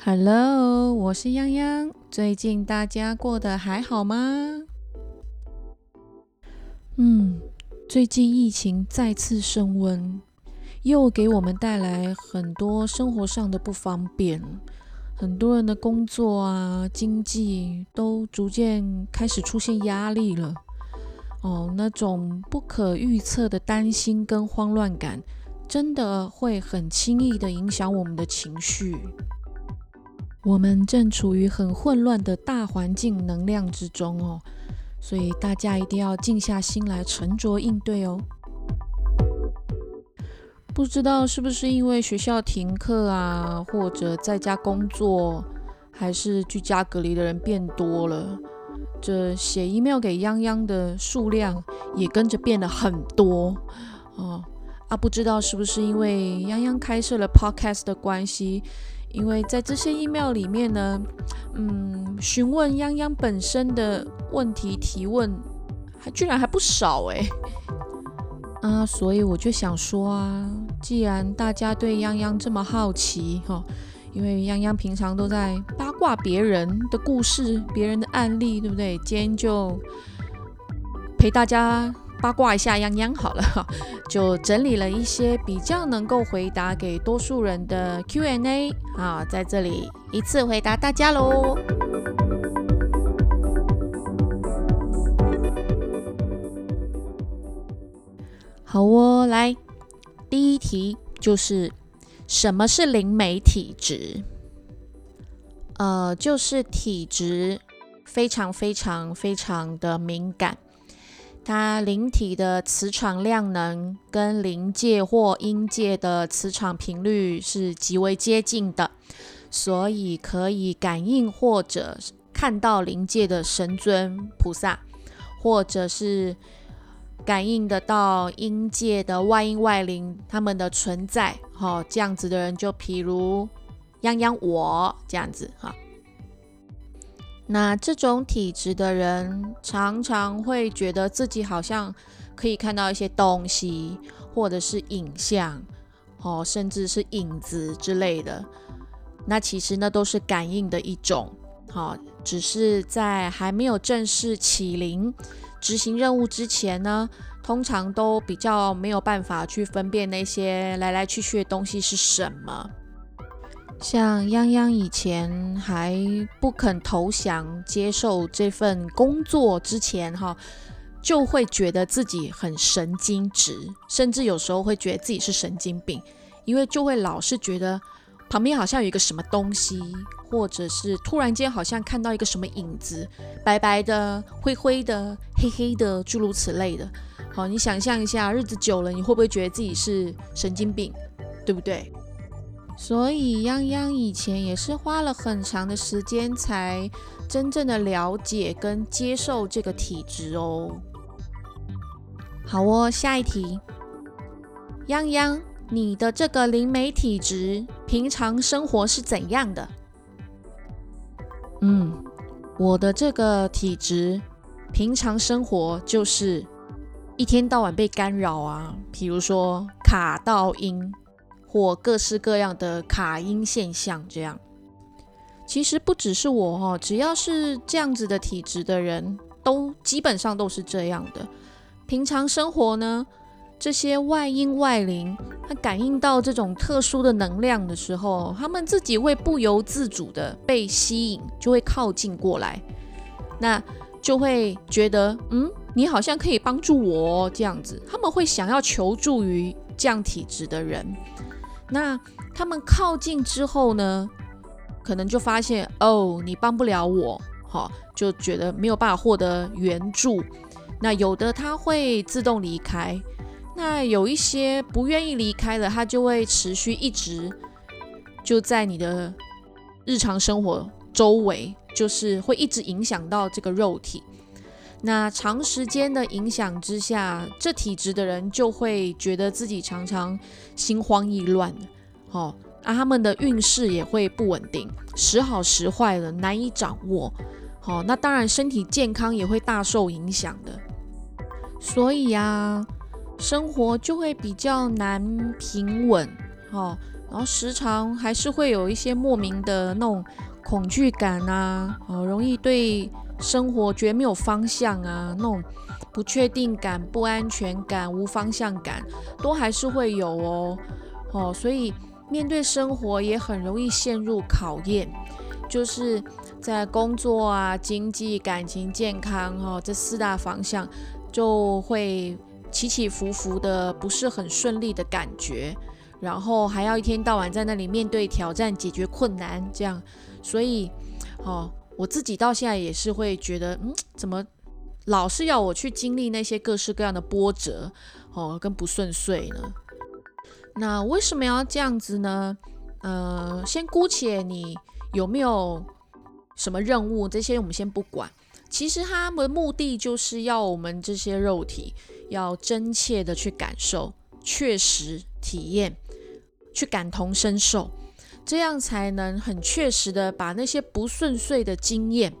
Hello，我是泱泱。最近大家过得还好吗？嗯，最近疫情再次升温，又给我们带来很多生活上的不方便。很多人的工作啊、经济都逐渐开始出现压力了。哦，那种不可预测的担心跟慌乱感，真的会很轻易的影响我们的情绪。我们正处于很混乱的大环境能量之中哦，所以大家一定要静下心来，沉着应对哦。不知道是不是因为学校停课啊，或者在家工作，还是居家隔离的人变多了，这写 email 给泱泱的数量也跟着变得很多哦。啊，不知道是不是因为泱泱开设了 podcast 的关系，因为在这些 email 里面呢，嗯，询问泱泱本身的问题提问，还居然还不少哎。啊，所以我就想说啊，既然大家对泱泱这么好奇哈，因为泱泱平常都在八卦别人的故事、别人的案例，对不对？今天就陪大家八卦一下泱泱好了哈，就整理了一些比较能够回答给多数人的 Q&A 啊，在这里一次回答大家喽。好哦，来，第一题就是什么是灵媒体质？呃，就是体质非常非常非常的敏感，它灵体的磁场量能跟灵界或阴界的磁场频率是极为接近的，所以可以感应或者看到灵界的神尊菩萨，或者是。感应得到阴界的外阴外灵他们的存在，哈，这样子的人就譬如泱泱我这样子哈。那这种体质的人常常会觉得自己好像可以看到一些东西，或者是影像，哦，甚至是影子之类的。那其实那都是感应的一种，好，只是在还没有正式起灵。执行任务之前呢，通常都比较没有办法去分辨那些来来去去的东西是什么。像泱泱以前还不肯投降接受这份工作之前，哈，就会觉得自己很神经质，甚至有时候会觉得自己是神经病，因为就会老是觉得旁边好像有一个什么东西。或者是突然间好像看到一个什么影子，白白的、灰灰的、黑黑的，诸如此类的。好，你想象一下，日子久了，你会不会觉得自己是神经病，对不对？所以泱泱以前也是花了很长的时间，才真正的了解跟接受这个体质哦。好哦，下一题，泱泱，你的这个灵媒体质，平常生活是怎样的？嗯，我的这个体质，平常生活就是一天到晚被干扰啊，比如说卡到音或各式各样的卡音现象，这样。其实不只是我哈，只要是这样子的体质的人都基本上都是这样的。平常生活呢？这些外因外灵，它感应到这种特殊的能量的时候，他们自己会不由自主的被吸引，就会靠近过来，那就会觉得，嗯，你好像可以帮助我这样子，他们会想要求助于这样体质的人。那他们靠近之后呢，可能就发现，哦，你帮不了我，好，就觉得没有办法获得援助。那有的他会自动离开。那有一些不愿意离开的，他就会持续一直就在你的日常生活周围，就是会一直影响到这个肉体。那长时间的影响之下，这体质的人就会觉得自己常常心慌意乱，哦，啊，他们的运势也会不稳定，时好时坏的，难以掌握。好，那当然身体健康也会大受影响的。所以呀。生活就会比较难平稳，哦，然后时常还是会有一些莫名的那种恐惧感啊，哦，容易对生活觉得没有方向啊，那种不确定感、不安全感、无方向感，都还是会有哦，哦，所以面对生活也很容易陷入考验，就是在工作啊、经济、感情、健康哈这四大方向就会。起起伏伏的，不是很顺利的感觉，然后还要一天到晚在那里面对挑战、解决困难，这样，所以，哦，我自己到现在也是会觉得，嗯，怎么老是要我去经历那些各式各样的波折，哦，跟不顺遂呢？那为什么要这样子呢？呃，先姑且你有没有什么任务，这些我们先不管。其实他们的目的就是要我们这些肉体要真切的去感受、确实体验、去感同身受，这样才能很确实的把那些不顺遂的经验，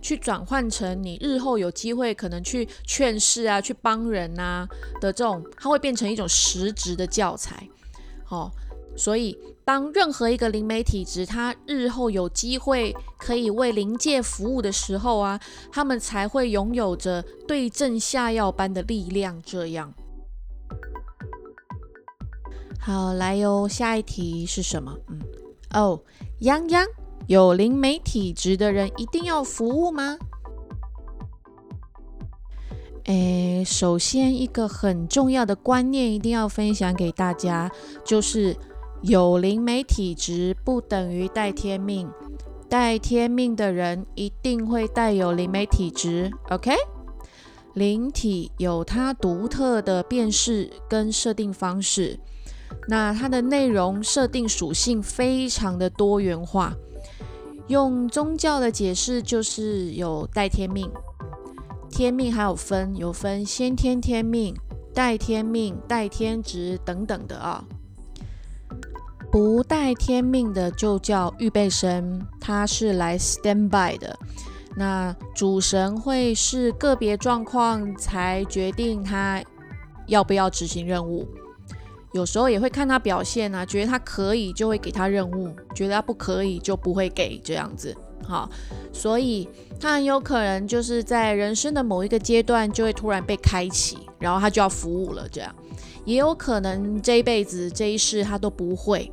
去转换成你日后有机会可能去劝世啊、去帮人啊的这种，它会变成一种实质的教材。好。所以，当任何一个灵媒体质，他日后有机会可以为灵界服务的时候啊，他们才会拥有着对症下药般的力量。这样，好，来哟，下一题是什么？嗯，哦，泱泱，有灵媒体质的人一定要服务吗？诶，首先一个很重要的观念一定要分享给大家，就是。有灵媒体质不等于带天命，带天命的人一定会带有灵媒体质。OK，灵体有它独特的辨识跟设定方式，那它的内容设定属性非常的多元化。用宗教的解释就是有带天命，天命还有分有分先天天命、带天命、带天职等等的啊。不带天命的就叫预备生，他是来 stand by 的。那主神会是个别状况才决定他要不要执行任务，有时候也会看他表现啊，觉得他可以就会给他任务，觉得他不可以就不会给这样子。好，所以他很有可能就是在人生的某一个阶段就会突然被开启，然后他就要服务了。这样也有可能这一辈子这一世他都不会。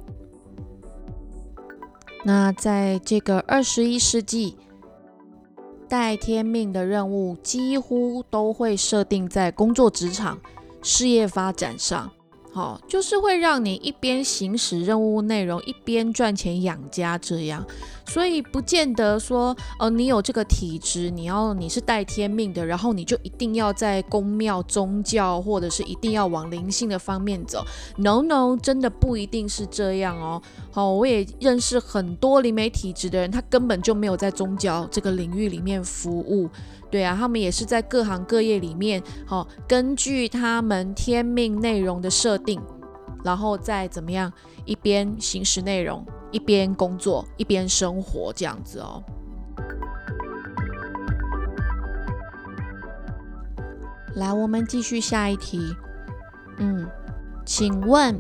那在这个二十一世纪，带天命的任务几乎都会设定在工作职场、事业发展上。好，就是会让你一边行使任务内容，一边赚钱养家这样，所以不见得说，呃，你有这个体质，你要你是带天命的，然后你就一定要在宫庙、宗教，或者是一定要往灵性的方面走。No No，真的不一定是这样哦。好，我也认识很多灵媒体质的人，他根本就没有在宗教这个领域里面服务。对啊，他们也是在各行各业里面，好，根据他们天命内容的设定，然后再怎么样，一边行使内容，一边工作，一边生活，这样子哦。来，我们继续下一题。嗯，请问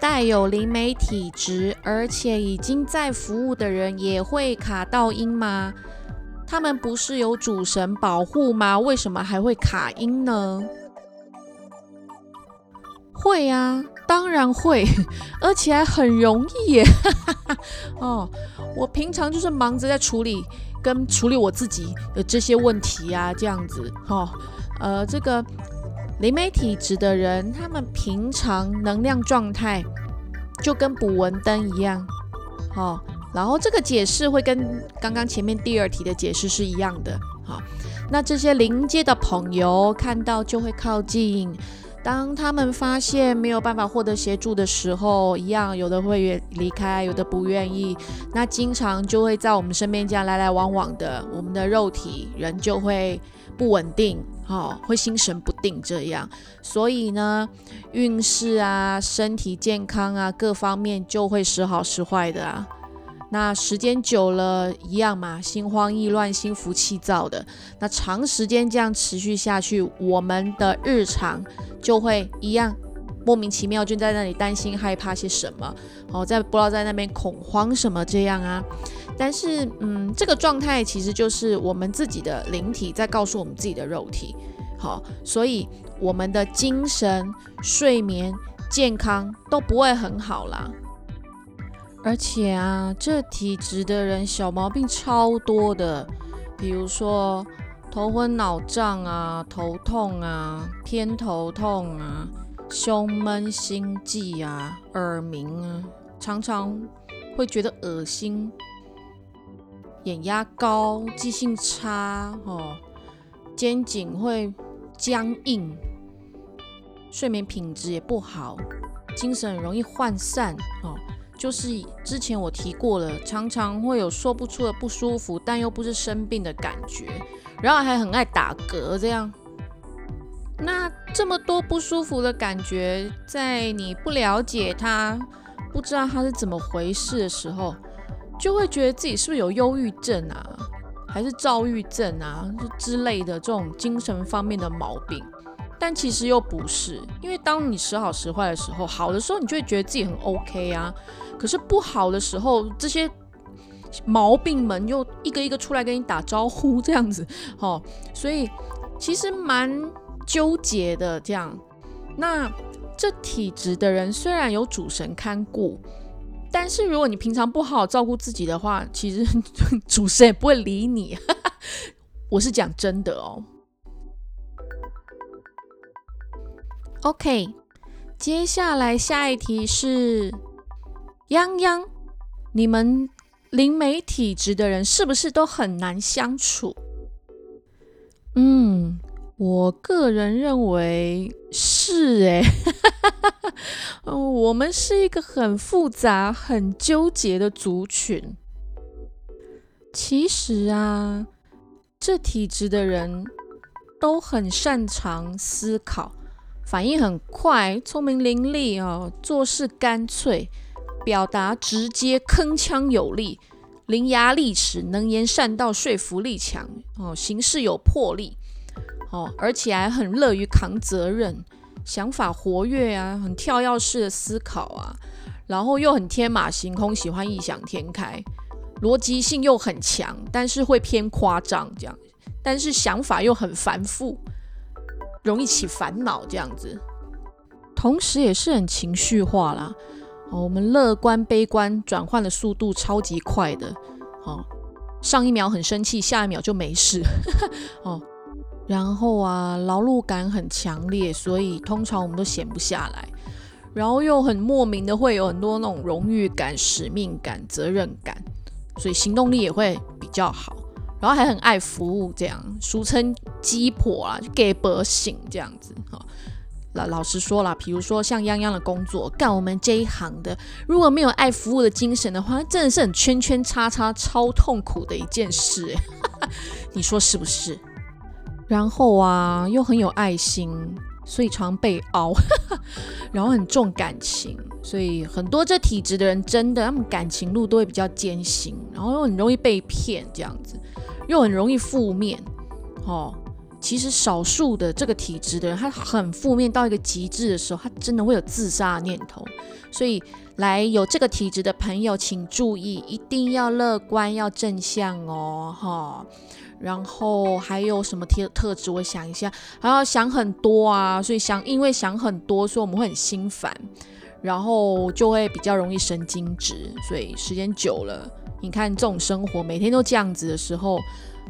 带有灵媒体质而且已经在服务的人，也会卡到音吗？他们不是有主神保护吗？为什么还会卡音呢？会呀，当然会，而且还很容易耶！哦，我平常就是忙着在处理跟处理我自己的这些问题啊，这样子。哦，呃，这个灵媒体质的人，他们平常能量状态就跟捕蚊灯一样，好。然后这个解释会跟刚刚前面第二题的解释是一样的。好，那这些临街的朋友看到就会靠近，当他们发现没有办法获得协助的时候，一样有的会离开，有的不愿意。那经常就会在我们身边这样来来往往的，我们的肉体人就会不稳定，好，会心神不定这样。所以呢，运势啊、身体健康啊各方面就会时好时坏的啊。那时间久了，一样嘛，心慌意乱、心浮气躁的。那长时间这样持续下去，我们的日常就会一样，莫名其妙就在那里担心害怕些什么，哦，在不知道在那边恐慌什么这样啊。但是，嗯，这个状态其实就是我们自己的灵体在告诉我们自己的肉体，好，所以我们的精神、睡眠、健康都不会很好啦。而且啊，这体质的人小毛病超多的，比如说头昏脑胀啊、头痛啊、偏头痛啊、胸闷心悸啊、耳鸣啊，常常会觉得恶心。眼压高，记性差，哦，肩颈会僵硬，睡眠品质也不好，精神容易涣散，哦，就是之前我提过了，常常会有说不出的不舒服，但又不是生病的感觉，然后还很爱打嗝，这样。那这么多不舒服的感觉，在你不了解它，不知道它是怎么回事的时候。就会觉得自己是不是有忧郁症啊，还是躁郁症啊之类的这种精神方面的毛病，但其实又不是，因为当你时好时坏的时候，好的时候你就会觉得自己很 OK 啊，可是不好的时候，这些毛病们又一个一个出来跟你打招呼，这样子，哦，所以其实蛮纠结的这样。那这体质的人虽然有主神看顾。但是如果你平常不好好照顾自己的话，其实 主神也不会理你。我是讲真的哦。OK，接下来下一题是：泱泱，你们灵媒体质的人是不是都很难相处？嗯。我个人认为是哎，我们是一个很复杂、很纠结的族群。其实啊，这体质的人都很擅长思考，反应很快，聪明伶俐哦，做事干脆，表达直接，铿锵有力，伶牙俐齿，能言善道，说服力强哦，行事有魄力。哦，而且还很乐于扛责任，想法活跃啊，很跳跃式的思考啊，然后又很天马行空，喜欢异想天开，逻辑性又很强，但是会偏夸张这样，但是想法又很繁复，容易起烦恼这样子，同时也是很情绪化啦。哦，我们乐观悲观转换的速度超级快的，哦，上一秒很生气，下一秒就没事，哦。然后啊，劳碌感很强烈，所以通常我们都闲不下来。然后又很莫名的会有很多那种荣誉感、使命感、责任感，所以行动力也会比较好。然后还很爱服务，这样俗称鸡婆啊，给伯醒这样子哈。老老实说了，比如说像泱泱的工作，干我们这一行的，如果没有爱服务的精神的话，真的是很圈圈叉叉、超痛苦的一件事。你说是不是？然后啊，又很有爱心，所以常被熬，然后很重感情，所以很多这体质的人真的，他们感情路都会比较艰辛，然后又很容易被骗，这样子，又很容易负面。哦，其实少数的这个体质的人，他很负面到一个极致的时候，他真的会有自杀念头。所以，来有这个体质的朋友，请注意，一定要乐观，要正向哦，哈。然后还有什么特特质？我想一下，还要想很多啊，所以想，因为想很多，所以我们会很心烦，然后就会比较容易神经质。所以时间久了，你看这种生活每天都这样子的时候，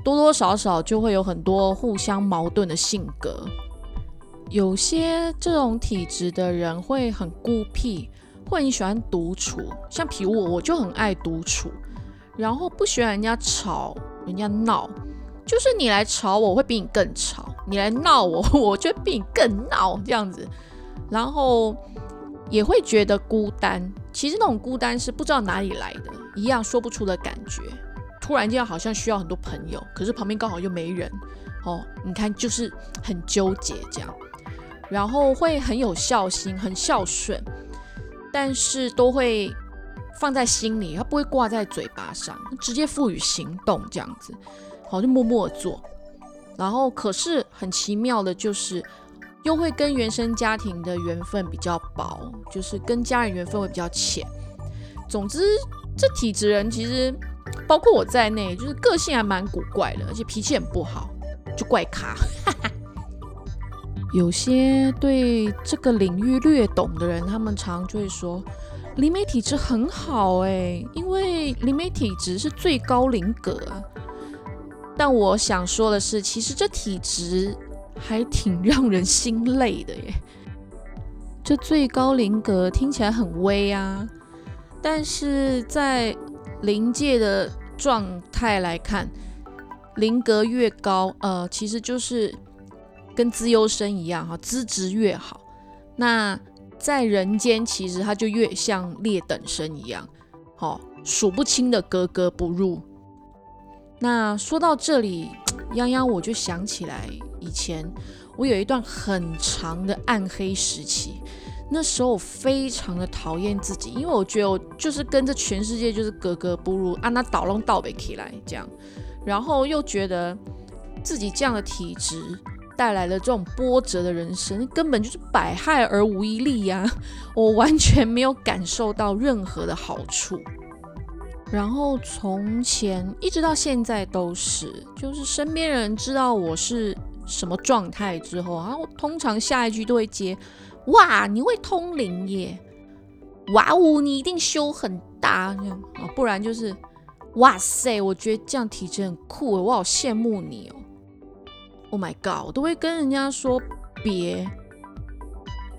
多多少少就会有很多互相矛盾的性格。有些这种体质的人会很孤僻，会很喜欢独处，像比如我，我就很爱独处，然后不喜欢人家吵，人家闹。就是你来吵我，会比你更吵；你来闹我，我就比你更闹，这样子。然后也会觉得孤单。其实那种孤单是不知道哪里来的，一样说不出的感觉。突然间好像需要很多朋友，可是旁边刚好又没人。哦，你看，就是很纠结这样。然后会很有孝心，很孝顺，但是都会放在心里，他不会挂在嘴巴上，直接赋予行动这样子。好，就默默做，然后可是很奇妙的，就是又会跟原生家庭的缘分比较薄，就是跟家人缘分会比较浅。总之，这体质人其实包括我在内，就是个性还蛮古怪的，而且脾气很不好，就怪咖。有些对这个领域略懂的人，他们常就会说，灵媒体质很好诶，因为灵媒体质是最高灵格。但我想说的是，其实这体质还挺让人心累的耶。这最高灵格听起来很威啊，但是在灵界的状态来看，灵格越高，呃，其实就是。跟资优生一样哈，资质越好，那在人间其实他就越像劣等生一样，好数不清的格格不入。那说到这里，泱泱我就想起来以前我有一段很长的暗黑时期，那时候我非常的讨厌自己，因为我觉得我就是跟这全世界就是格格不入，啊那倒弄倒北起来这样，然后又觉得自己这样的体质。带来了这种波折的人生，根本就是百害而无一利呀！我完全没有感受到任何的好处。然后从前一直到现在都是，就是身边人知道我是什么状态之后，然后通常下一句都会接：“哇，你会通灵耶！哇哦，你一定修很大这样啊！不然就是哇塞，我觉得这样体质很酷，我好羡慕你哦。” Oh my god！我都会跟人家说别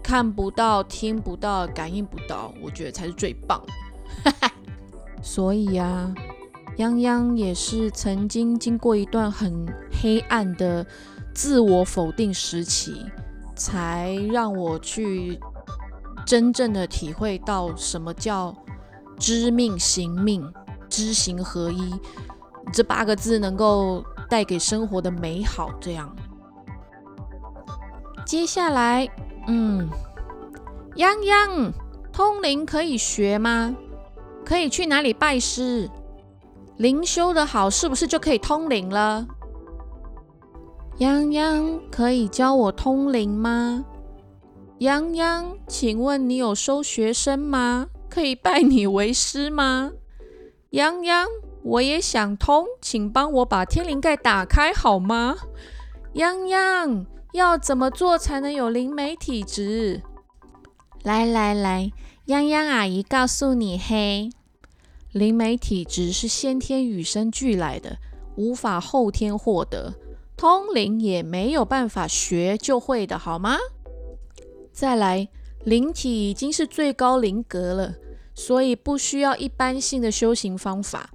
看不到、听不到、感应不到，我觉得才是最棒。所以啊，泱泱也是曾经经过一段很黑暗的自我否定时期，才让我去真正的体会到什么叫知命行命、知行合一这八个字能够。带给生活的美好，这样。接下来，嗯，泱泱，通灵可以学吗？可以去哪里拜师？灵修的好，是不是就可以通灵了？泱泱，可以教我通灵吗？泱泱，请问你有收学生吗？可以拜你为师吗？泱泱。我也想通，请帮我把天灵盖打开好吗？泱泱，要怎么做才能有灵媒体质？来来来，泱泱阿姨告诉你嘿，灵媒体质是先天与生俱来的，无法后天获得，通灵也没有办法学就会的好吗？再来，灵体已经是最高灵格了，所以不需要一般性的修行方法。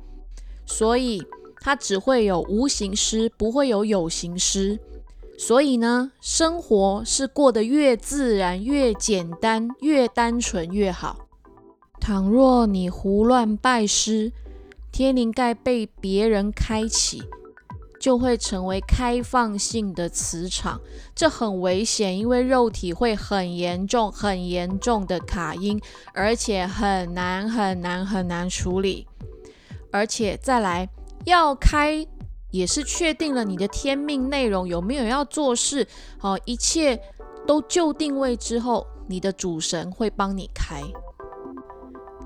所以它只会有无形师，不会有有形师。所以呢，生活是过得越自然、越简单、越单纯越好。倘若你胡乱拜师，天灵盖被别人开启，就会成为开放性的磁场，这很危险，因为肉体会很严重、很严重的卡音，而且很难、很难、很难处理。而且再来要开，也是确定了你的天命内容有没有要做事，好，一切都就定位之后，你的主神会帮你开。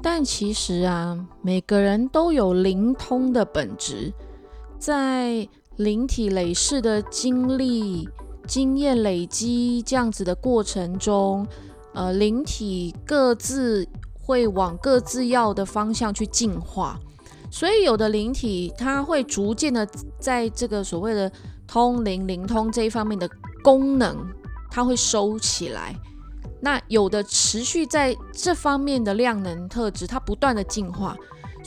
但其实啊，每个人都有灵通的本质，在灵体累世的经历、经验累积这样子的过程中，呃，灵体各自会往各自要的方向去进化。所以有的灵体，它会逐渐的在这个所谓的通灵灵通这一方面的功能，它会收起来。那有的持续在这方面的量能特质，它不断的进化，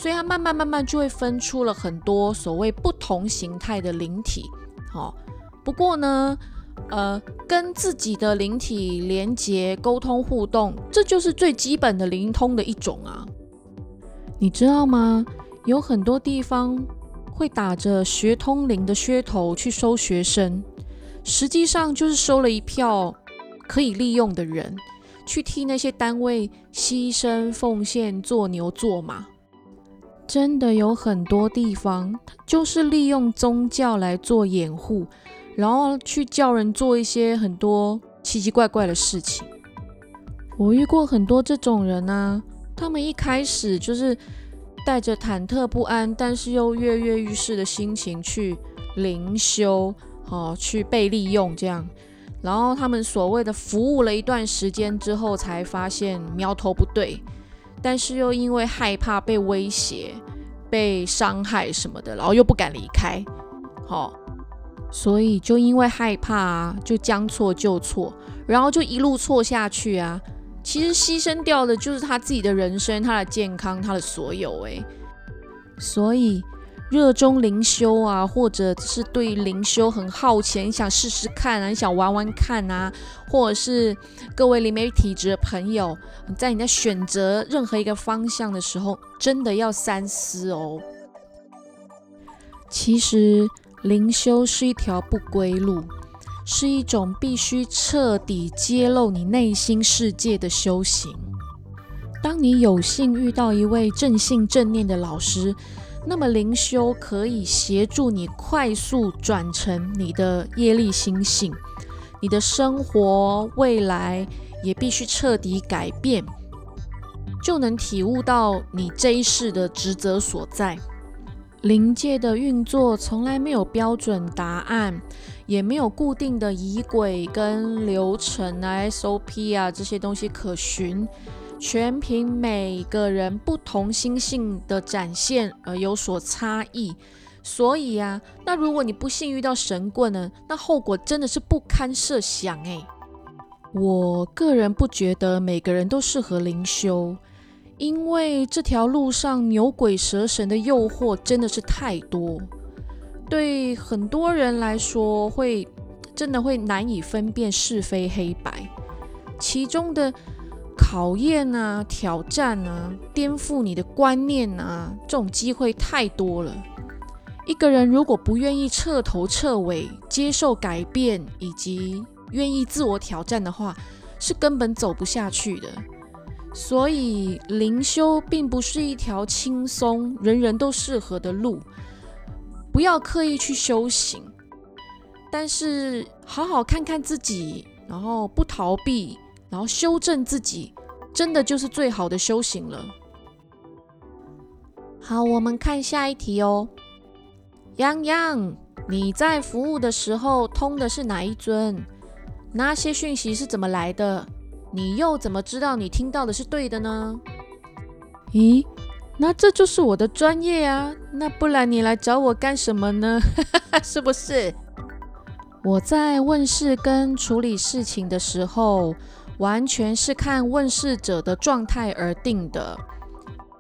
所以它慢慢慢慢就会分出了很多所谓不同形态的灵体。好，不过呢，呃，跟自己的灵体连接、沟通、互动，这就是最基本的灵通的一种啊。你知道吗？有很多地方会打着学通灵的噱头去收学生，实际上就是收了一票可以利用的人，去替那些单位牺牲奉献、做牛做马。真的有很多地方，就是利用宗教来做掩护，然后去叫人做一些很多奇奇怪怪的事情。我遇过很多这种人啊，他们一开始就是带着忐忑不安，但是又跃跃欲试的心情去灵修，哦，去被利用这样。然后他们所谓的服务了一段时间之后，才发现苗头不对，但是又因为害怕被威胁、被伤害什么的，然后又不敢离开，好，所以就因为害怕啊，就将错就错，然后就一路错下去啊。其实牺牲掉的就是他自己的人生、他的健康、他的所有。诶。所以热衷灵修啊，或者是对灵修很好奇，想试试看啊，想玩玩看啊，或者是各位灵媒体质的朋友，在你在选择任何一个方向的时候，真的要三思哦。其实灵修是一条不归路。是一种必须彻底揭露你内心世界的修行。当你有幸遇到一位正信正念的老师，那么灵修可以协助你快速转成你的业力心性，你的生活未来也必须彻底改变，就能体悟到你这一世的职责所在。灵界的运作从来没有标准答案。也没有固定的仪轨跟流程啊，SOP 啊这些东西可循，全凭每个人不同心性的展现而有所差异。所以啊，那如果你不幸遇到神棍呢，那后果真的是不堪设想诶。我个人不觉得每个人都适合灵修，因为这条路上牛鬼蛇神的诱惑真的是太多。对很多人来说，会真的会难以分辨是非黑白，其中的考验啊、挑战啊、颠覆你的观念啊，这种机会太多了。一个人如果不愿意彻头彻尾接受改变，以及愿意自我挑战的话，是根本走不下去的。所以灵修并不是一条轻松、人人都适合的路。不要刻意去修行，但是好好看看自己，然后不逃避，然后修正自己，真的就是最好的修行了。好，我们看下一题哦。洋洋，你在服务的时候通的是哪一尊？那些讯息是怎么来的？你又怎么知道你听到的是对的呢？咦？那这就是我的专业啊，那不然你来找我干什么呢？是不是？我在问事跟处理事情的时候，完全是看问世者的状态而定的。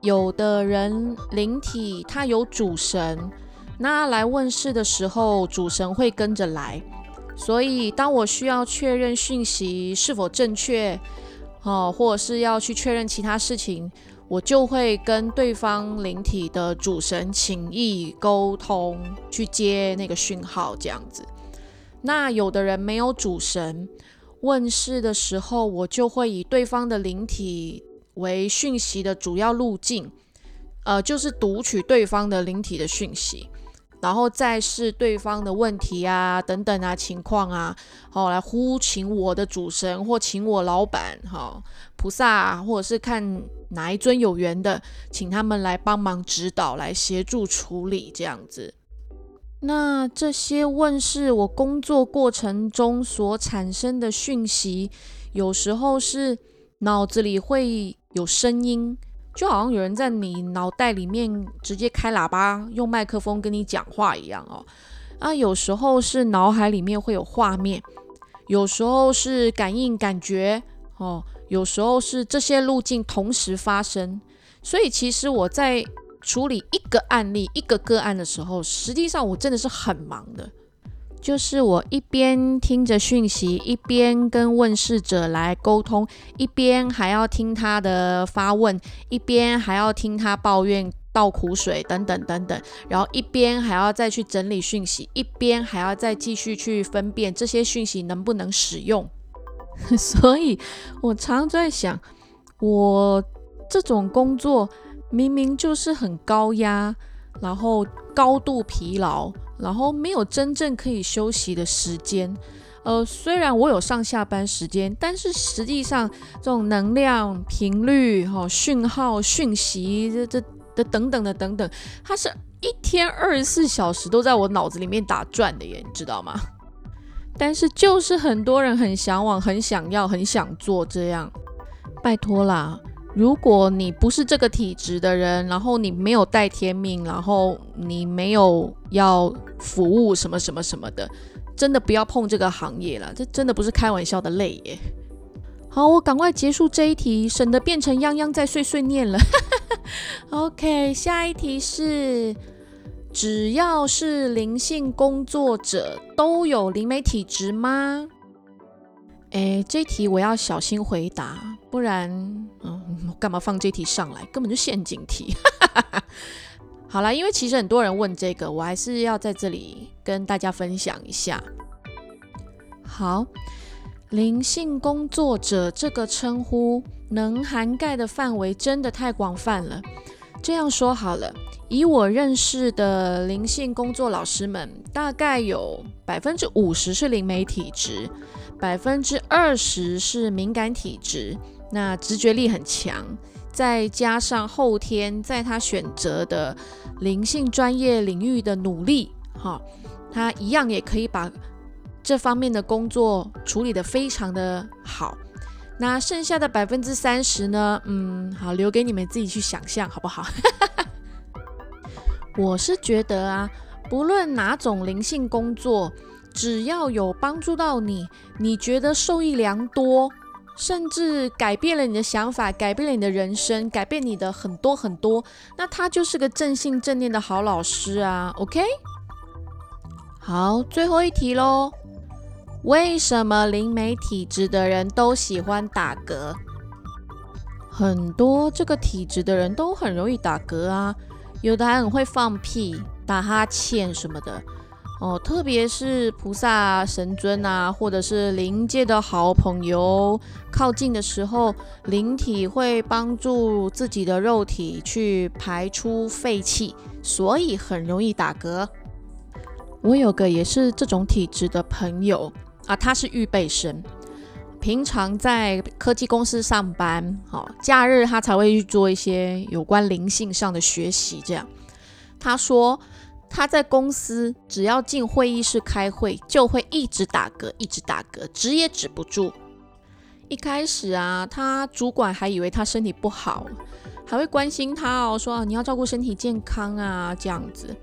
有的人灵体他有主神，那来问世的时候，主神会跟着来。所以当我需要确认讯息是否正确，哦，或者是要去确认其他事情。我就会跟对方灵体的主神请意沟通，去接那个讯号，这样子。那有的人没有主神问世的时候，我就会以对方的灵体为讯息的主要路径，呃，就是读取对方的灵体的讯息。然后再是对方的问题啊，等等啊，情况啊，好来呼请我的主神或请我老板，哈，菩萨，啊或者是看哪一尊有缘的，请他们来帮忙指导，来协助处理这样子。那这些问世我工作过程中所产生的讯息，有时候是脑子里会有声音。就好像有人在你脑袋里面直接开喇叭，用麦克风跟你讲话一样哦。啊，有时候是脑海里面会有画面，有时候是感应感觉哦，有时候是这些路径同时发生。所以其实我在处理一个案例、一个个案的时候，实际上我真的是很忙的。就是我一边听着讯息，一边跟问事者来沟通，一边还要听他的发问，一边还要听他抱怨、倒苦水等等等等，然后一边还要再去整理讯息，一边还要再继续去分辨这些讯息能不能使用。所以我常在想，我这种工作明明就是很高压，然后高度疲劳。然后没有真正可以休息的时间，呃，虽然我有上下班时间，但是实际上这种能量频率、哈讯号、讯息这这的等等的等等，它是一天二十四小时都在我脑子里面打转的耶，你知道吗？但是就是很多人很向往、很想要、很想做这样，拜托啦！如果你不是这个体质的人，然后你没有带天命，然后你没有要服务什么什么什么的，真的不要碰这个行业了，这真的不是开玩笑的累耶。好，我赶快结束这一题，省得变成泱泱在碎碎念了。OK，下一题是：只要是灵性工作者都有灵媒体质吗？哎，这题我要小心回答，不然，嗯，干嘛放这题上来？根本就陷阱题。好了，因为其实很多人问这个，我还是要在这里跟大家分享一下。好，灵性工作者这个称呼能涵盖的范围真的太广泛了。这样说好了，以我认识的灵性工作老师们，大概有百分之五十是灵媒体质。百分之二十是敏感体质，那直觉力很强，再加上后天在他选择的灵性专业领域的努力，哈，他一样也可以把这方面的工作处理得非常的好。那剩下的百分之三十呢？嗯，好，留给你们自己去想象，好不好？我是觉得啊，不论哪种灵性工作。只要有帮助到你，你觉得受益良多，甚至改变了你的想法，改变了你的人生，改变你的很多很多，那他就是个正信正念的好老师啊。OK，好，最后一题喽。为什么灵媒体质的人都喜欢打嗝？很多这个体质的人都很容易打嗝啊，有的还很会放屁、打哈欠什么的。哦，特别是菩萨、神尊啊，或者是灵界的好朋友靠近的时候，灵体会帮助自己的肉体去排出废气，所以很容易打嗝。我有个也是这种体质的朋友啊，他是预备生，平常在科技公司上班，好，假日他才会去做一些有关灵性上的学习。这样，他说。他在公司只要进会议室开会，就会一直打嗝，一直打嗝，止也止不住。一开始啊，他主管还以为他身体不好，还会关心他哦，说你要照顾身体健康啊这样子。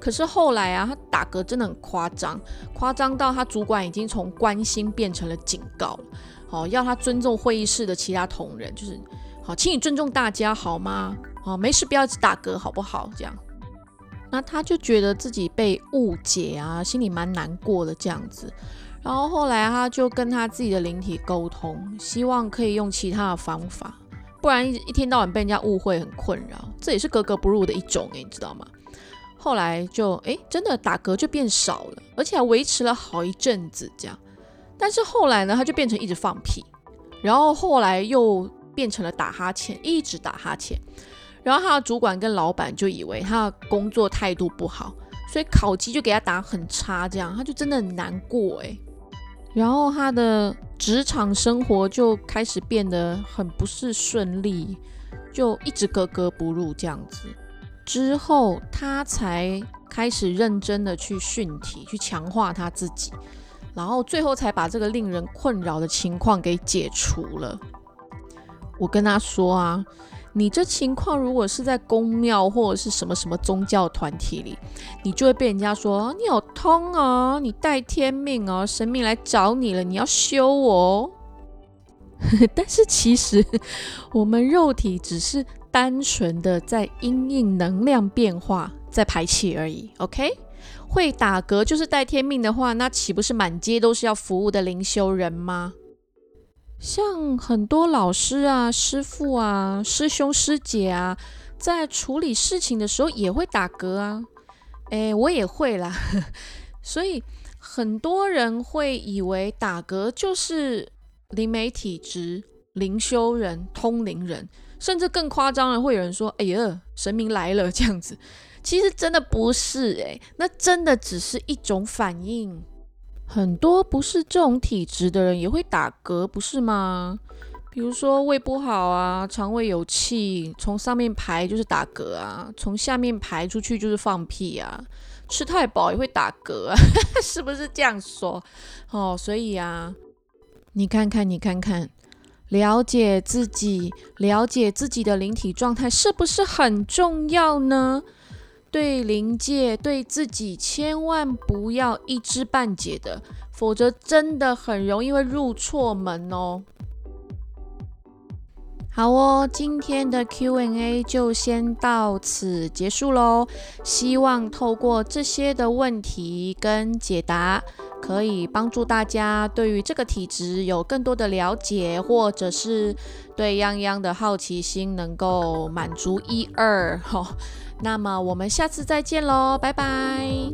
可是后来啊，他打嗝真的很夸张，夸张到他主管已经从关心变成了警告了。好，要他尊重会议室的其他同仁，就是好，请你尊重大家好吗？好，没事不要一直打嗝好不好？这样。那他就觉得自己被误解啊，心里蛮难过的这样子。然后后来他就跟他自己的灵体沟通，希望可以用其他的方法，不然一一天到晚被人家误会很困扰，这也是格格不入的一种诶，你知道吗？后来就诶，真的打嗝就变少了，而且还维持了好一阵子这样。但是后来呢，他就变成一直放屁，然后后来又变成了打哈欠，一直打哈欠。然后他的主管跟老板就以为他的工作态度不好，所以考绩就给他打很差，这样他就真的很难过诶。然后他的职场生活就开始变得很不是顺利，就一直格格不入这样子。之后他才开始认真的去训体，去强化他自己，然后最后才把这个令人困扰的情况给解除了。我跟他说啊。你这情况如果是在公庙或者是什么什么宗教团体里，你就会被人家说你有通哦，你带天命哦，神明来找你了，你要修我。但是其实我们肉体只是单纯的在因应能量变化在排气而已。OK，会打嗝就是带天命的话，那岂不是满街都是要服务的灵修人吗？像很多老师啊、师傅啊、师兄师姐啊，在处理事情的时候也会打嗝啊。诶，我也会啦。所以很多人会以为打嗝就是灵媒体质、灵修人、通灵人，甚至更夸张的，会有人说：“哎呀，神明来了。”这样子，其实真的不是诶，那真的只是一种反应。很多不是这种体质的人也会打嗝，不是吗？比如说胃不好啊，肠胃有气，从上面排就是打嗝啊，从下面排出去就是放屁啊。吃太饱也会打嗝啊，是不是这样说？哦，所以啊，你看看，你看看，了解自己，了解自己的灵体状态是不是很重要呢？对灵界，对自己，千万不要一知半解的，否则真的很容易会入错门哦。好哦，今天的 Q&A 就先到此结束喽。希望透过这些的问题跟解答，可以帮助大家对于这个体质有更多的了解，或者是对泱泱的好奇心能够满足一二。哈，那么我们下次再见喽，拜拜。